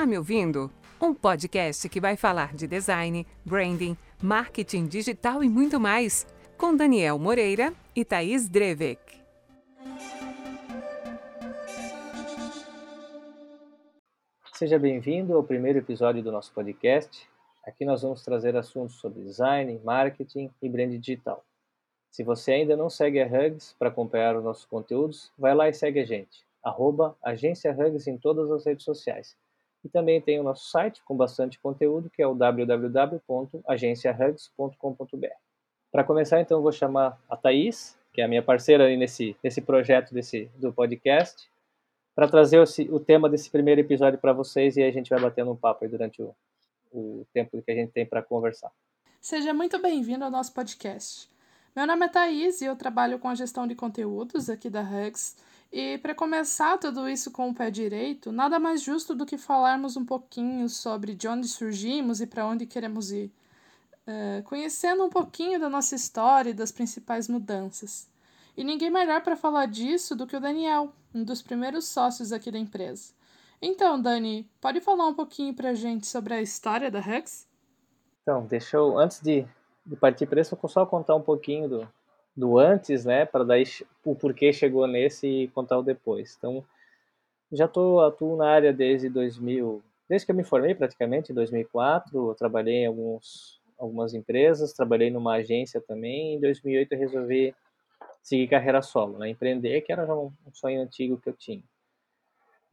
Tá me ouvindo? Um podcast que vai falar de design, branding, marketing digital e muito mais, com Daniel Moreira e Thaís Drevek. Seja bem-vindo ao primeiro episódio do nosso podcast. Aqui nós vamos trazer assuntos sobre design, marketing e brand digital. Se você ainda não segue a Hugs para acompanhar os nossos conteúdos, vai lá e segue a gente, arroba Agência Hugs em todas as redes sociais. E também tem o nosso site com bastante conteúdo, que é o www.agenciahugs.com.br. Para começar, então, eu vou chamar a Thaís, que é a minha parceira aí nesse, nesse projeto desse, do podcast, para trazer o, tema desse primeiro episódio para vocês e a gente vai batendo um papo aí durante o, o tempo que a gente tem para conversar. Seja muito bem-vindo ao nosso podcast. Meu nome é Thaís e eu trabalho com a gestão de conteúdos aqui da Hugs e para começar tudo isso com o pé direito, nada mais justo do que falarmos um pouquinho sobre de onde surgimos e para onde queremos ir, uh, conhecendo um pouquinho da nossa história e das principais mudanças. E ninguém melhor para falar disso do que o Daniel, um dos primeiros sócios aqui da empresa. Então, Dani, pode falar um pouquinho para a gente sobre a história da Hugs? Então, deixa eu, antes de, de partir para isso, eu vou só contar um pouquinho do, do antes, né, para daí o porquê chegou nesse e contar o depois. Então, já tô atuo na área desde 2000, desde que eu me formei praticamente, em 2004, eu trabalhei em alguns algumas empresas, trabalhei numa agência também, em 2008 eu resolvi seguir carreira solo, né, empreender, que era já um sonho antigo que eu tinha.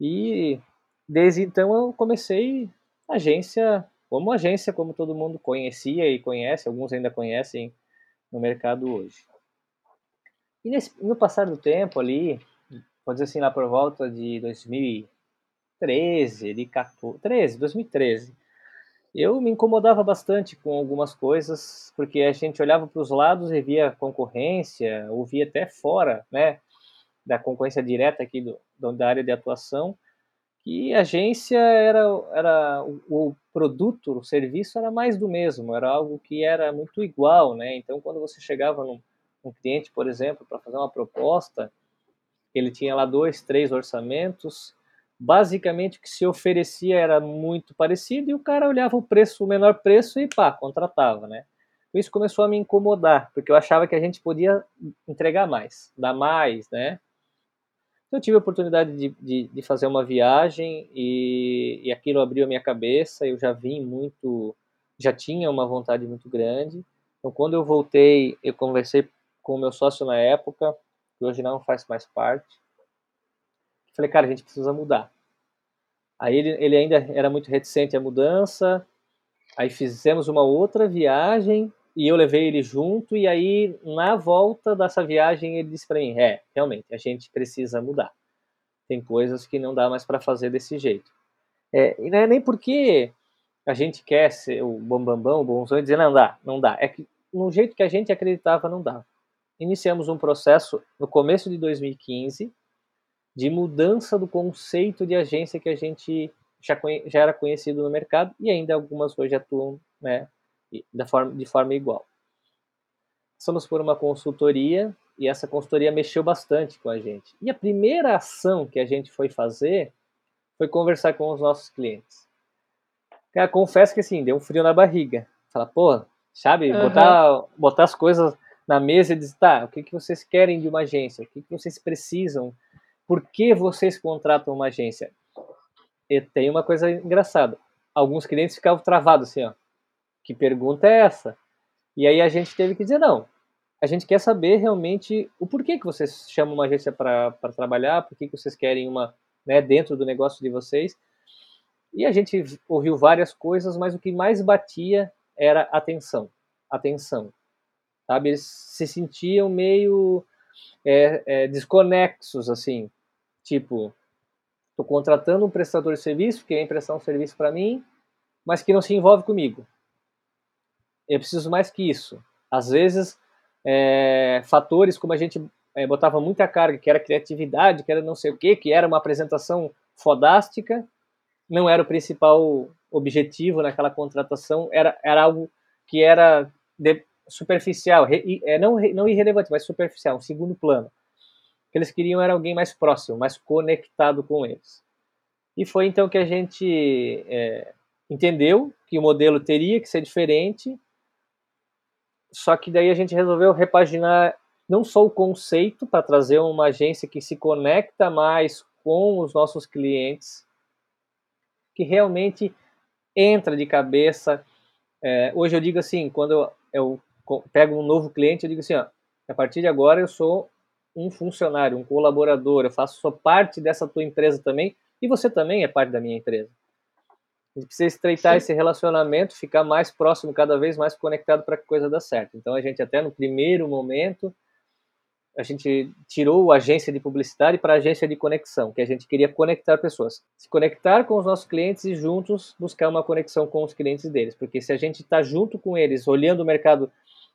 E desde então eu comecei agência, como agência, como todo mundo conhecia e conhece, alguns ainda conhecem no mercado hoje. E nesse, no passar do tempo ali, pode dizer assim, lá por volta de 2013, de 14, 13, 2013, eu me incomodava bastante com algumas coisas, porque a gente olhava para os lados e via concorrência, ou via até fora, né, da concorrência direta aqui do, da área de atuação, que agência era, era o, o produto, o serviço era mais do mesmo, era algo que era muito igual, né? Então, quando você chegava num, um cliente, por exemplo, para fazer uma proposta, ele tinha lá dois, três orçamentos, basicamente o que se oferecia era muito parecido e o cara olhava o preço, o menor preço e pá, contratava, né? Isso começou a me incomodar, porque eu achava que a gente podia entregar mais, dar mais, né? Então, eu tive a oportunidade de, de, de fazer uma viagem e, e aquilo abriu a minha cabeça, eu já vim muito, já tinha uma vontade muito grande. Então, quando eu voltei, eu conversei com o meu sócio na época, que hoje não faz mais parte. Falei, cara, a gente precisa mudar. Aí ele, ele ainda era muito reticente à mudança. Aí fizemos uma outra viagem e eu levei ele junto. E aí, na volta dessa viagem, ele disse para mim: É, realmente, a gente precisa mudar. Tem coisas que não dá mais para fazer desse jeito. É, e não é nem porque a gente quer ser o bambambam, bam, bam, o bonzão e dizer não dá, não dá. É que no jeito que a gente acreditava, não dava iniciamos um processo no começo de 2015 de mudança do conceito de agência que a gente já, já era conhecido no mercado e ainda algumas hoje atuam né, da forma, de forma igual. Passamos por uma consultoria e essa consultoria mexeu bastante com a gente. E a primeira ação que a gente foi fazer foi conversar com os nossos clientes. Cara, confesso que assim, deu um frio na barriga. Fala, pô, sabe, uhum. botar, botar as coisas na mesa e dizer, tá, o que, que vocês querem de uma agência? O que, que vocês precisam? Por que vocês contratam uma agência? E tem uma coisa engraçada. Alguns clientes ficavam travados assim, ó. Que pergunta é essa? E aí a gente teve que dizer, não, a gente quer saber realmente o porquê que vocês chamam uma agência para trabalhar, por que vocês querem uma, né, dentro do negócio de vocês. E a gente ouviu várias coisas, mas o que mais batia era atenção. Atenção sabe? Eles se sentiam meio é, é, desconexos, assim, tipo, estou contratando um prestador de serviço que é prestar um serviço para mim, mas que não se envolve comigo. Eu preciso mais que isso. Às vezes, é, fatores como a gente é, botava muita carga, que era criatividade, que era não sei o que, que era uma apresentação fodástica, não era o principal objetivo naquela contratação, era, era algo que era de, superficial, é, não, não irrelevante, mas superficial, um segundo plano. O que eles queriam era alguém mais próximo, mais conectado com eles. E foi então que a gente é, entendeu que o modelo teria que ser diferente, só que daí a gente resolveu repaginar não só o conceito para trazer uma agência que se conecta mais com os nossos clientes, que realmente entra de cabeça. É, hoje eu digo assim, quando eu, eu, pego um novo cliente, eu digo assim, ó, a partir de agora eu sou um funcionário, um colaborador, eu faço sou parte dessa tua empresa também e você também é parte da minha empresa. A gente precisa estreitar Sim. esse relacionamento, ficar mais próximo, cada vez mais conectado para que a coisa dê certo. Então a gente até no primeiro momento a gente tirou a agência de publicidade para a agência de conexão, que a gente queria conectar pessoas. Se conectar com os nossos clientes e juntos buscar uma conexão com os clientes deles. Porque se a gente está junto com eles, olhando o mercado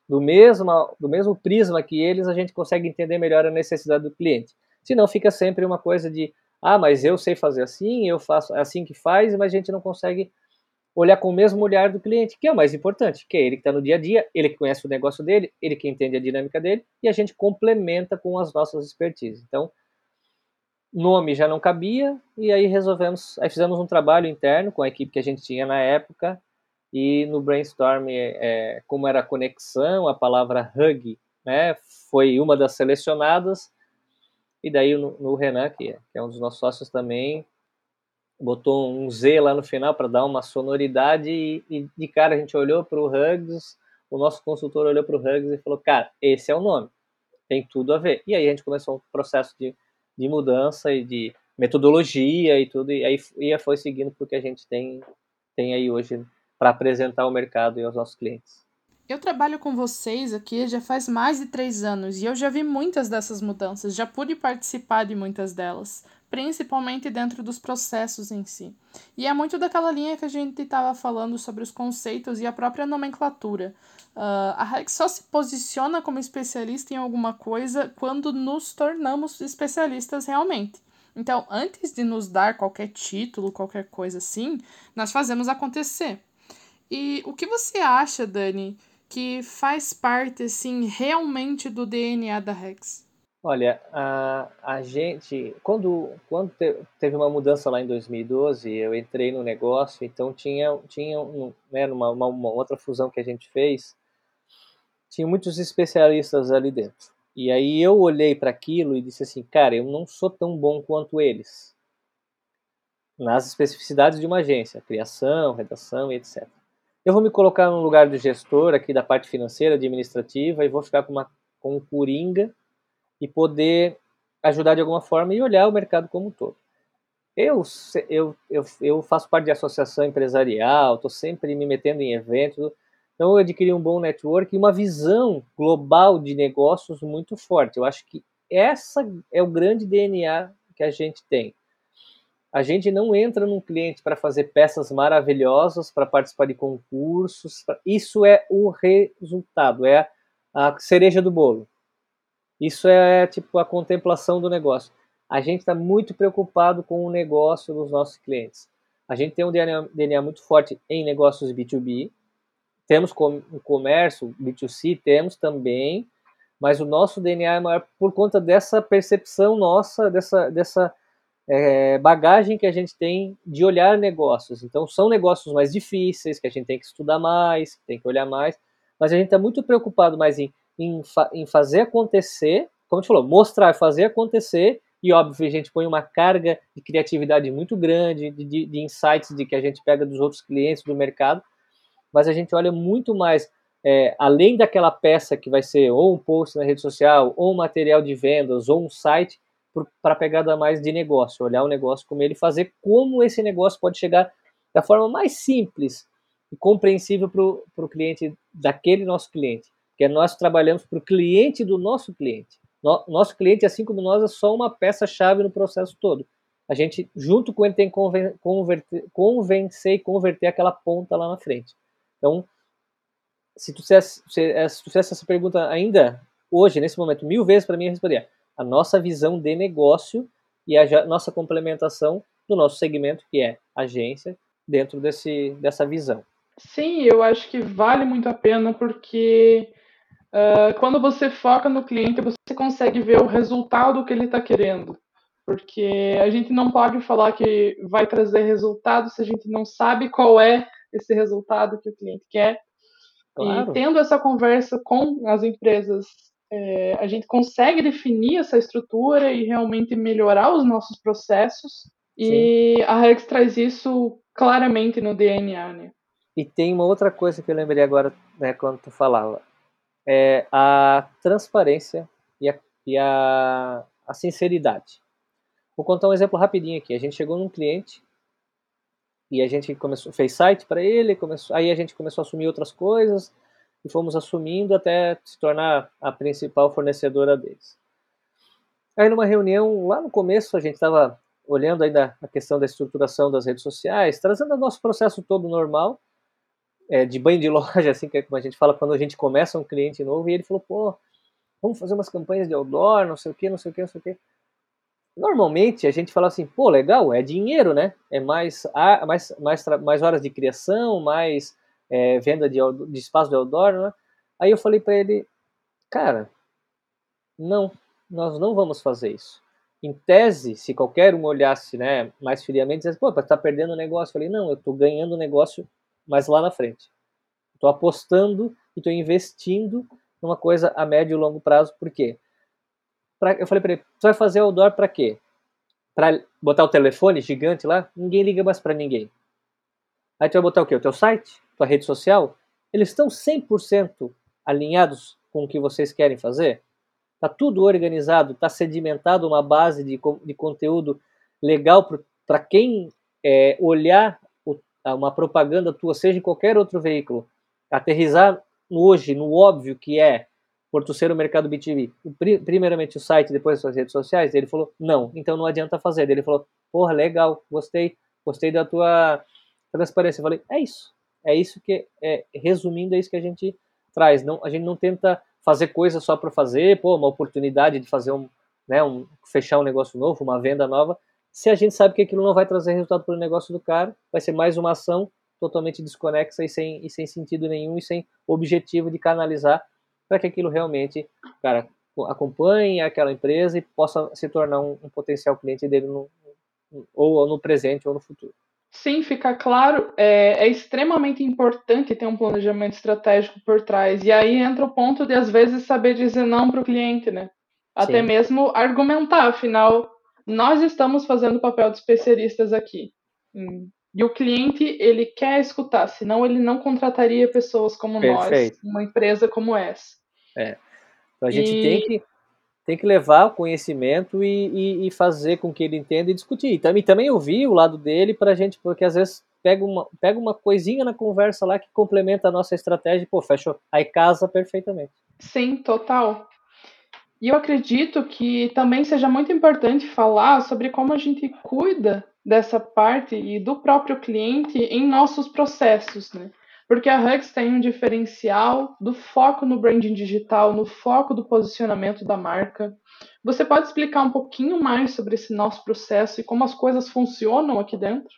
do mesmo, do mesmo prisma que eles, a gente consegue entender melhor a necessidade do cliente. Senão fica sempre uma coisa de, ah, mas eu sei fazer assim, eu faço é assim que faz, mas a gente não consegue olhar com o mesmo olhar do cliente, que é o mais importante, que é ele que está no dia a dia, ele que conhece o negócio dele, ele que entende a dinâmica dele, e a gente complementa com as nossas expertises. Então, nome já não cabia, e aí resolvemos, aí fizemos um trabalho interno com a equipe que a gente tinha na época, e no brainstorm, é, como era a conexão, a palavra hug, né, foi uma das selecionadas, e daí no, no Renan, que é, que é um dos nossos sócios também, botou um Z lá no final para dar uma sonoridade e, e, de cara a gente olhou para o Hugs, o nosso consultor olhou para o Hugs e falou, cara, esse é o nome, tem tudo a ver. E aí a gente começou um processo de, de mudança e de metodologia e tudo, e aí e foi seguindo porque a gente tem, tem aí hoje para apresentar ao mercado e aos nossos clientes. Eu trabalho com vocês aqui já faz mais de três anos e eu já vi muitas dessas mudanças, já pude participar de muitas delas principalmente dentro dos processos em si. E é muito daquela linha que a gente estava falando sobre os conceitos e a própria nomenclatura. Uh, a Rex só se posiciona como especialista em alguma coisa quando nos tornamos especialistas realmente. Então, antes de nos dar qualquer título, qualquer coisa assim, nós fazemos acontecer. E o que você acha, Dani, que faz parte assim realmente do DNA da Rex? Olha, a, a gente, quando, quando te, teve uma mudança lá em 2012, eu entrei no negócio, então tinha, tinha né, numa, uma, uma outra fusão que a gente fez, tinha muitos especialistas ali dentro. E aí eu olhei para aquilo e disse assim, cara, eu não sou tão bom quanto eles nas especificidades de uma agência, criação, redação e etc. Eu vou me colocar no lugar do gestor aqui da parte financeira, administrativa e vou ficar com uma com um coringa e poder ajudar de alguma forma e olhar o mercado como um todo. Eu, eu, eu, eu faço parte de associação empresarial, estou sempre me metendo em eventos, então eu adquiri um bom network e uma visão global de negócios muito forte. Eu acho que essa é o grande DNA que a gente tem. A gente não entra num cliente para fazer peças maravilhosas, para participar de concursos. Pra... Isso é o resultado, é a cereja do bolo. Isso é tipo a contemplação do negócio. A gente está muito preocupado com o negócio dos nossos clientes. A gente tem um DNA, DNA muito forte em negócios B2B, temos com, comércio B2C, temos também, mas o nosso DNA é maior por conta dessa percepção nossa, dessa, dessa é, bagagem que a gente tem de olhar negócios. Então, são negócios mais difíceis, que a gente tem que estudar mais, tem que olhar mais, mas a gente está muito preocupado mais em em, fa em fazer acontecer, como a gente falou, mostrar, fazer acontecer, e óbvio, a gente põe uma carga de criatividade muito grande, de, de, de insights de que a gente pega dos outros clientes do mercado, mas a gente olha muito mais, é, além daquela peça que vai ser ou um post na rede social, ou um material de vendas, ou um site, para pegada mais de negócio, olhar o negócio como ele, fazer como esse negócio pode chegar da forma mais simples e compreensível para o cliente, daquele nosso cliente que nós trabalhamos para o cliente do nosso cliente. nosso cliente, assim como nós, é só uma peça-chave no processo todo. A gente, junto com ele, tem que converter, convencer e converter aquela ponta lá na frente. Então, se tu fizesse, se, se tu fizesse essa pergunta ainda hoje, nesse momento, mil vezes para mim, eu responderia a nossa visão de negócio e a nossa complementação do nosso segmento, que é agência, dentro desse, dessa visão. Sim, eu acho que vale muito a pena porque Uh, quando você foca no cliente, você consegue ver o resultado que ele está querendo. Porque a gente não pode falar que vai trazer resultado se a gente não sabe qual é esse resultado que o cliente quer. Claro. E tendo essa conversa com as empresas, é, a gente consegue definir essa estrutura e realmente melhorar os nossos processos. E Sim. a Rex traz isso claramente no DNA, né? E tem uma outra coisa que eu lembrei agora, né, quando tu falava. É a transparência e a, e a, a sinceridade. Vou contar um exemplo rapidinho aqui. A gente chegou num cliente e a gente começou, fez site para ele, começou, aí a gente começou a assumir outras coisas e fomos assumindo até se tornar a principal fornecedora deles. Aí numa reunião, lá no começo, a gente estava olhando ainda a questão da estruturação das redes sociais, trazendo o nosso processo todo normal, é, de banho de loja, assim, que é como a gente fala quando a gente começa um cliente novo, e ele falou, pô, vamos fazer umas campanhas de outdoor, não sei o que, não sei o que, não sei o que. Normalmente a gente fala assim, pô, legal, é dinheiro, né? É mais, mais, mais, mais horas de criação, mais é, venda de, de espaço de outdoor, né? Aí eu falei para ele, cara, não, nós não vamos fazer isso. Em tese, se qualquer um olhasse né, mais friamente, dissesse, pô, tá perdendo o negócio. Eu falei, não, eu estou ganhando o negócio mais lá na frente. Estou apostando e estou investindo numa coisa a médio e longo prazo, por quê? Pra, eu falei para ele, você vai fazer outdoor para quê? Para botar o telefone gigante lá? Ninguém liga mais para ninguém. Aí tu vai botar o quê? O teu site? Tua rede social? Eles estão 100% alinhados com o que vocês querem fazer? Tá tudo organizado, tá sedimentado uma base de, de conteúdo legal para quem é, olhar o, uma propaganda tua, seja em qualquer outro veículo, aterrizar hoje no óbvio que é por tu ser o mercado B2B, primeiramente o site, depois as suas redes sociais? Ele falou, não, então não adianta fazer. Ele falou, porra, legal, gostei, gostei da tua transparência. Eu falei, é isso, é isso que, é, resumindo, é isso que a gente traz. Não, a gente não tenta fazer coisa só para fazer, pô, uma oportunidade de fazer um, né, um, fechar um negócio novo, uma venda nova, se a gente sabe que aquilo não vai trazer resultado para o negócio do cara, vai ser mais uma ação totalmente desconexa e sem, e sem sentido nenhum e sem objetivo de canalizar para que aquilo realmente, cara, acompanhe aquela empresa e possa se tornar um, um potencial cliente dele no, ou no presente ou no futuro. Sim, fica claro, é, é, extremamente importante ter um planejamento estratégico por trás. E aí entra o ponto de, às vezes, saber dizer não para o cliente, né? Até Sim. mesmo argumentar, afinal, nós estamos fazendo o papel de especialistas aqui. Hum. E o cliente, ele quer escutar, senão ele não contrataria pessoas como Perfeito. nós, uma empresa como essa. É. Então a gente e... tem, que, tem que levar o conhecimento e, e, e, fazer com que ele entenda e discutir. E também, também ouvir o lado dele para a gente, porque às vezes pega uma, pega uma coisinha na conversa lá que complementa a nossa estratégia e, pô, fecha, aí casa perfeitamente. Sim, total. E eu acredito que também seja muito importante falar sobre como a gente cuida dessa parte e do próprio cliente em nossos processos, né? Porque a Hugs tem um diferencial do foco no branding digital, no foco do posicionamento da marca. Você pode explicar um pouquinho mais sobre esse nosso processo e como as coisas funcionam aqui dentro?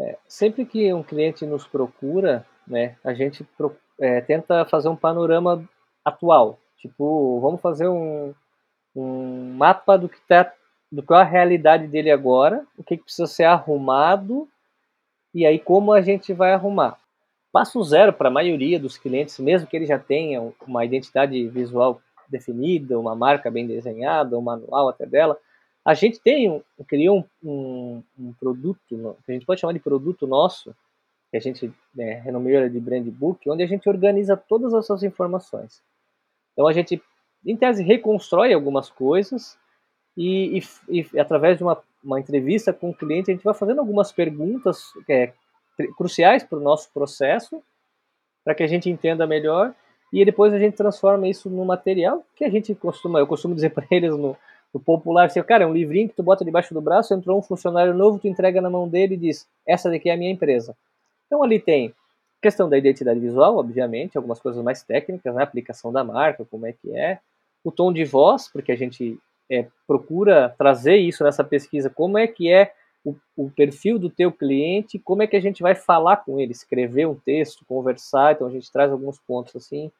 É, sempre que um cliente nos procura, né, a gente é, tenta fazer um panorama atual. Tipo, vamos fazer um, um mapa do que está do que é a realidade dele agora, o que, que precisa ser arrumado e aí como a gente vai arrumar. Passo zero para a maioria dos clientes, mesmo que ele já tenha uma identidade visual definida, uma marca bem desenhada, um manual até dela, a gente tem um, criou um, um, um, produto, que a gente pode chamar de produto nosso, que a gente né, renomeia de brand book, onde a gente organiza todas as suas informações. Então a gente, em tese, reconstrói algumas coisas e, e, e através de uma, uma entrevista com o cliente a gente vai fazendo algumas perguntas é, cruciais para o nosso processo, para que a gente entenda melhor, e depois a gente transforma isso no material que a gente costuma, eu costumo dizer para eles no, no popular, assim, cara, é um livrinho que tu bota debaixo do braço, entrou um funcionário novo, tu entrega na mão dele e diz, essa daqui é a minha empresa. Então ali tem questão da identidade visual, obviamente, algumas coisas mais técnicas, né, aplicação da marca, como é que é, o tom de voz, porque a gente é, procura trazer isso nessa pesquisa, como é que é o, o, perfil do teu cliente, como é que a gente vai falar com ele, escrever um texto, conversar, então a gente traz alguns pontos assim.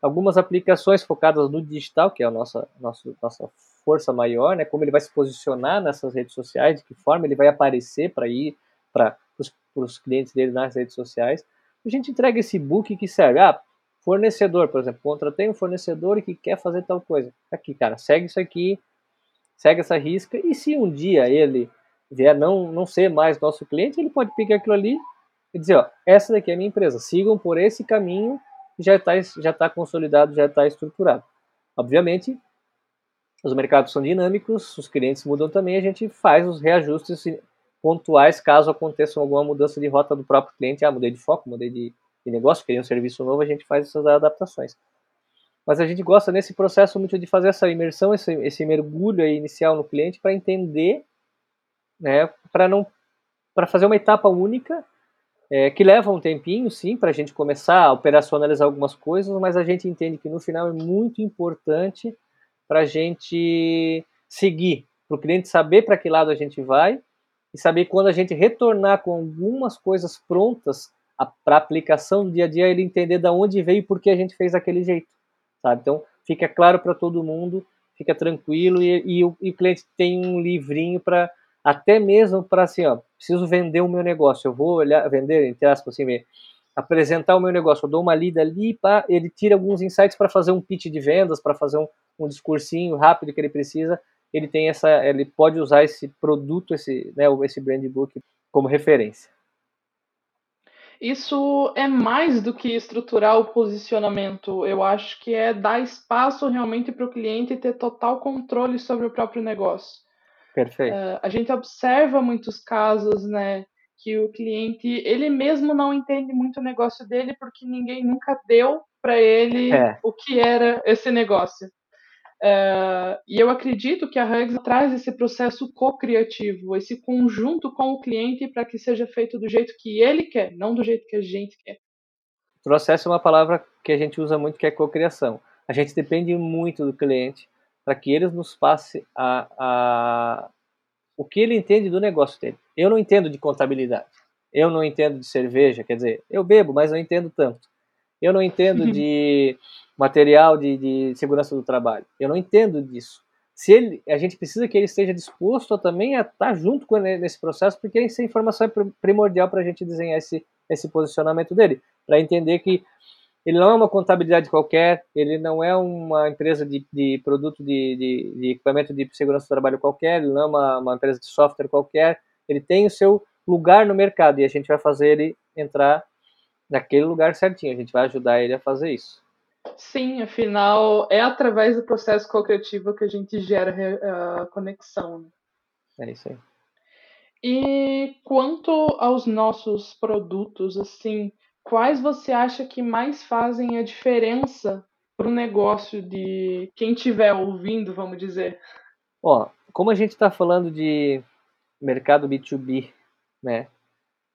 Algumas aplicações focadas no digital, que é a nossa, nossa, nossa força maior, né? Como ele vai se posicionar nessas redes sociais, de que forma ele vai aparecer para ir para os clientes dele nas redes sociais. A gente entrega esse book que serve. Ah, fornecedor, por exemplo, contratei um fornecedor que quer fazer tal coisa. Aqui, cara, segue isso aqui, segue essa risca, e se um dia ele vier não, não ser mais nosso cliente, ele pode pegar aquilo ali e dizer, ó, essa daqui é a minha empresa, sigam por esse caminho, já está já tá consolidado, já está estruturado. Obviamente, os mercados são dinâmicos, os clientes mudam também, a gente faz os reajustes pontuais caso aconteça alguma mudança de rota do próprio cliente, ah, mudei de foco, mudei de, de negócio, queria um serviço novo, a gente faz essas adaptações. Mas a gente gosta nesse processo muito de fazer essa imersão, esse, esse mergulho inicial no cliente para entender, né, para não para fazer uma etapa única é, que leva um tempinho, sim, para a gente começar a operacionalizar algumas coisas, mas a gente entende que no final é muito importante para a gente seguir, para o cliente saber para que lado a gente vai e saber quando a gente retornar com algumas coisas prontas para aplicação no dia a dia, ele entender de onde veio e por que a gente fez daquele jeito, sabe? Então, fica claro para todo mundo, fica tranquilo e, e, o, e o cliente tem um livrinho para até mesmo para assim, ó, preciso vender o meu negócio, eu vou olhar, vender, entre aspas, assim, apresentar o meu negócio, eu dou uma lida ali, pá, ele tira alguns insights para fazer um pitch de vendas, para fazer um, um discursinho rápido que ele precisa, ele tem essa, ele pode usar esse produto, esse, né, esse brand book como referência. Isso é mais do que estruturar o posicionamento. Eu acho que é dar espaço realmente para o cliente ter total controle sobre o próprio negócio. Perfeito. Uh, a gente observa muitos casos, né, que o cliente ele mesmo não entende muito o negócio dele porque ninguém nunca deu para ele é. o que era esse negócio. Uh, e eu acredito que a Hugs traz esse processo co-criativo, esse conjunto com o cliente para que seja feito do jeito que ele quer, não do jeito que a gente quer. Processo é uma palavra que a gente usa muito, que é co-criação. A gente depende muito do cliente para que ele nos passe a, a, o que ele entende do negócio dele. Eu não entendo de contabilidade, eu não entendo de cerveja, quer dizer, eu bebo, mas não entendo tanto. Eu não entendo de material de, de segurança do trabalho. Eu não entendo disso. Se ele, a gente precisa que ele esteja disposto a, também a estar junto com ele nesse processo, porque essa informação é primordial para a gente desenhar esse, esse posicionamento dele, para entender que ele não é uma contabilidade qualquer, ele não é uma empresa de, de produto de, de, de, equipamento de segurança do trabalho qualquer, ele não é uma, uma empresa de software qualquer, ele tem o seu lugar no mercado e a gente vai fazer ele entrar naquele lugar certinho, a gente vai ajudar ele a fazer isso. Sim, afinal, é através do processo co-criativo que a gente gera a conexão. Né? É isso aí. E quanto aos nossos produtos, assim, quais você acha que mais fazem a diferença para o negócio de quem estiver ouvindo, vamos dizer? Ó, como a gente está falando de mercado B2B, né,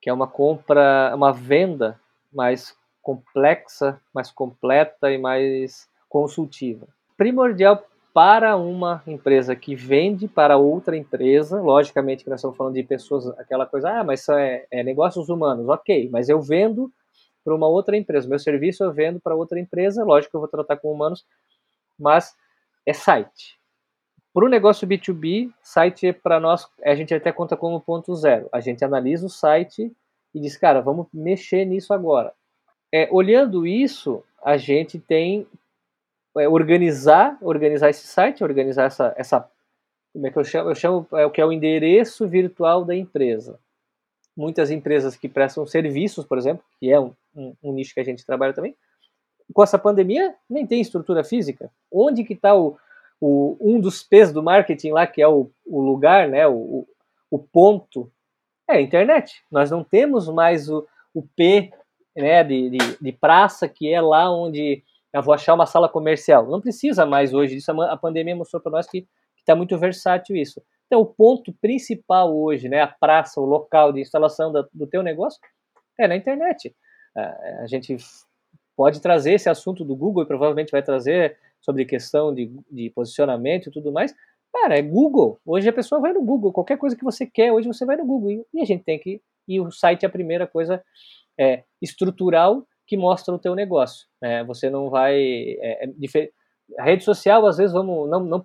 que é uma compra, uma venda mais complexa, mais completa e mais consultiva. Primordial para uma empresa que vende para outra empresa, logicamente que nós estamos falando de pessoas, aquela coisa, ah, mas isso é, é negócios humanos, ok, mas eu vendo para uma outra empresa, meu serviço eu vendo para outra empresa, lógico que eu vou tratar com humanos, mas é site. Para o negócio B2B, site para nós, a gente até conta como ponto zero. A gente analisa o site e diz, cara, vamos mexer nisso agora é, olhando isso, a gente tem é, organizar, organizar esse site, organizar essa, essa como é que eu chamo? Eu chamo é o que é o endereço virtual da empresa. Muitas empresas que prestam serviços, por exemplo, que é um, um, um nicho que a gente trabalha também, com essa pandemia nem tem estrutura física. Onde que está o, o, um dos P's do marketing lá, que é o, o lugar, né, o, o ponto, é a internet. Nós não temos mais o, o P né, de, de, de, praça, que é lá onde eu vou achar uma sala comercial. Não precisa mais hoje disso, a pandemia mostrou para nós que está muito versátil isso. Então, o ponto principal hoje, né, a praça, o local de instalação da, do teu negócio, é na internet. A, a gente pode trazer esse assunto do Google e provavelmente vai trazer sobre questão de, de posicionamento e tudo mais. Cara, é Google. Hoje a pessoa vai no Google. Qualquer coisa que você quer, hoje você vai no Google. E a gente tem que. E o site é a primeira coisa é, estrutural que mostra o teu negócio. Né? Você não vai... É, é a rede social, às vezes, vamos não, não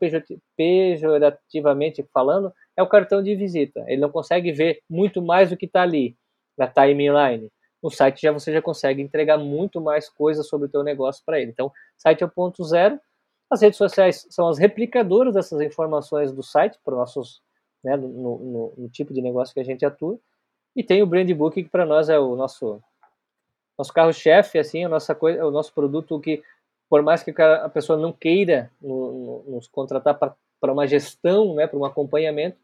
pejorativamente falando, é o cartão de visita. Ele não consegue ver muito mais do que está ali na timeline. No site já você já consegue entregar muito mais coisas sobre o teu negócio para ele. Então, site é o ponto zero. As redes sociais são as replicadoras dessas informações do site para nossos, né, no, no, no, tipo de negócio que a gente atua. E tem o brand book que para nós é o nosso nosso carro-chefe, assim, a nossa coisa, o nosso produto que por mais que a pessoa não queira nos contratar para uma gestão, né, para um acompanhamento,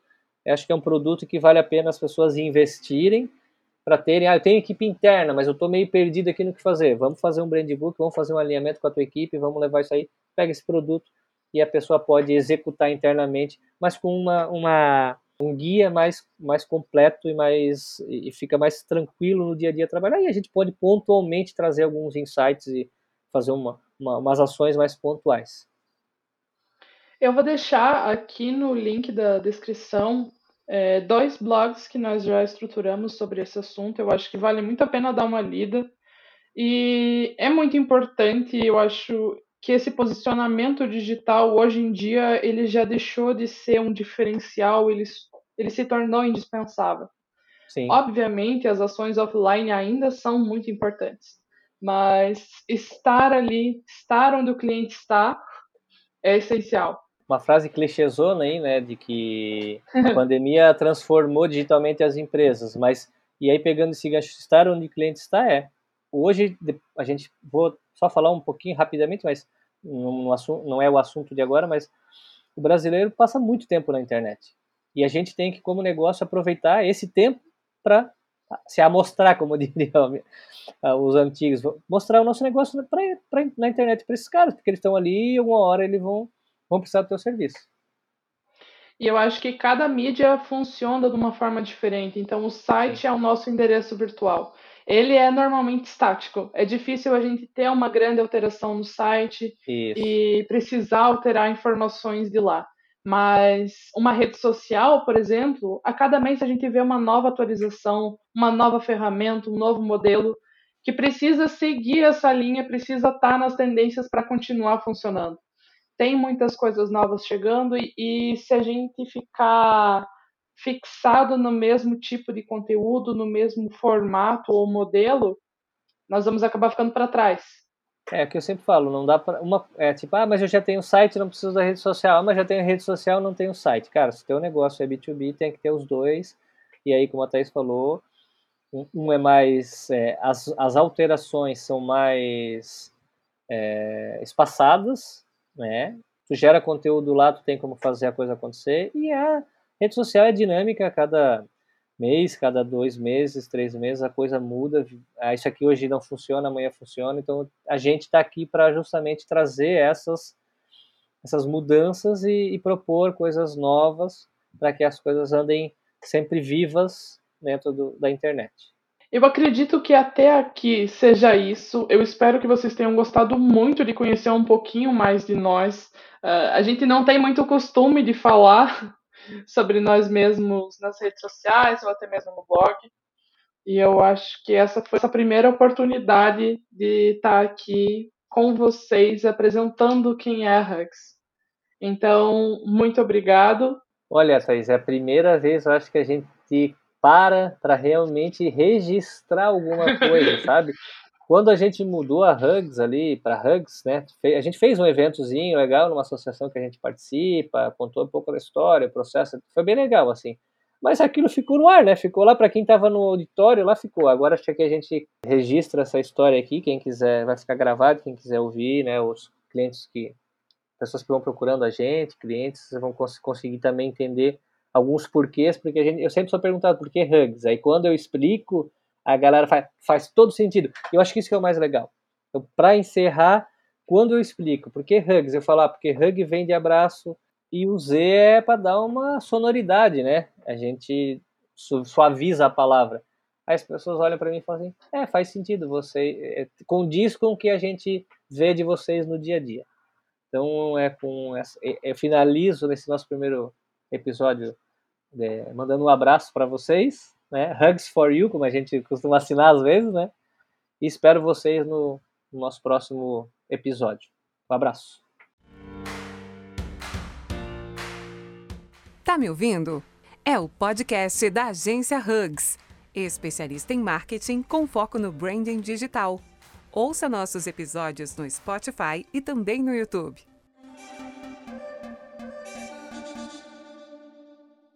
acho que é um produto que vale a pena as pessoas investirem para terem, ah, eu tenho equipe interna, mas eu estou meio perdido aqui no que fazer. Vamos fazer um brand book, vamos fazer um alinhamento com a tua equipe, vamos levar isso aí, pega esse produto e a pessoa pode executar internamente, mas com uma, uma um guia mais, mais completo e mais e fica mais tranquilo no dia a dia trabalhar. E a gente pode pontualmente trazer alguns insights e fazer uma, uma umas ações mais pontuais. Eu vou deixar aqui no link da descrição é, dois blogs que nós já estruturamos sobre esse assunto. Eu acho que vale muito a pena dar uma lida. E é muito importante, eu acho que esse posicionamento digital hoje em dia ele já deixou de ser um diferencial, ele, ele se tornou indispensável. Sim. Obviamente, as ações offline ainda são muito importantes, mas estar ali, estar onde o cliente está, é essencial uma frase clichêzona aí, né, de que a pandemia transformou digitalmente as empresas, mas e aí pegando esse gancho, estar onde o cliente está é. Hoje a gente vou só falar um pouquinho rapidamente, mas não, não é o assunto de agora, mas o brasileiro passa muito tempo na internet. E a gente tem que, como negócio, aproveitar esse tempo para se amostrar, como diriam os antigos, mostrar o nosso negócio pra, pra na internet para esses caras, porque eles estão ali e uma hora eles vão vão precisar do teu serviço. E eu acho que cada mídia funciona de uma forma diferente. Então, o site é o nosso endereço virtual. Ele é normalmente estático. É difícil a gente ter uma grande alteração no site Isso. e precisar alterar informações de lá. Mas uma rede social, por exemplo, a cada mês a gente vê uma nova atualização, uma nova ferramenta, um novo modelo que precisa seguir essa linha, precisa estar nas tendências para continuar funcionando tem muitas coisas novas chegando e, e, se a gente ficar fixado no mesmo tipo de conteúdo, no mesmo formato ou modelo, nós vamos acabar ficando para trás. É o que eu sempre falo, não dá para uma é tipo, ah, mas eu já tenho site, não preciso da rede social. Ah, mas já tenho rede social, não tenho site. Cara, se teu negócio é B2B, tem que ter os dois. E aí, como a Thaís falou, um é mais é, as, as alterações são mais é, espaçadas né? Tu gera conteúdo lá, tu tem como fazer a coisa acontecer e a rede social é dinâmica, cada mês, cada dois meses, três meses, a coisa muda. Ah, isso aqui hoje não funciona, amanhã funciona. Então a gente está aqui para justamente trazer essas essas mudanças e, e propor coisas novas para que as coisas andem sempre vivas dentro do, da internet. Eu acredito que até aqui seja isso. Eu espero que vocês tenham gostado muito de conhecer um pouquinho mais de nós. Uh, a gente não tem muito costume de falar sobre nós mesmos nas redes sociais ou até mesmo no blog. E eu acho que essa foi a primeira oportunidade de estar aqui com vocês apresentando quem é a. Então, muito obrigado. Olha, Thaís, é a primeira vez, eu acho que a gente para para realmente registrar alguma coisa, sabe? Quando a gente mudou a Hugs ali para Hugs, né? A gente fez um eventozinho legal numa associação que a gente participa, contou um pouco da história, o processo, foi bem legal assim. Mas aquilo ficou no ar, né? Ficou lá para quem estava no auditório, lá ficou. Agora acho que a gente registra essa história aqui, quem quiser vai ficar gravado, quem quiser ouvir, né? Os clientes que pessoas que vão procurando a gente, clientes vão cons conseguir também entender alguns porquês, porque gente, eu sempre sou perguntado por que hugs. Aí quando eu explico, a galera faz, faz todo sentido. Eu acho que isso que é o mais legal. Então, para encerrar, quando eu explico por que hugs, eu falo, ah, porque hug vem de abraço e o Z é para dar uma sonoridade, né? A gente suaviza a palavra. Aí as pessoas olham para mim e falam assim: é, faz sentido, você é, condiz com o que a gente vê de vocês no dia a dia. Então, é com essa, eu finalizo nesse nosso primeiro episódio é, mandando um abraço para vocês, né? Hugs for you, como a gente costuma assinar às vezes, né? E espero vocês no, no nosso próximo episódio. Um abraço. Tá me ouvindo? É o podcast da agência Hugs, especialista em marketing com foco no branding digital. Ouça nossos episódios no Spotify e também no YouTube.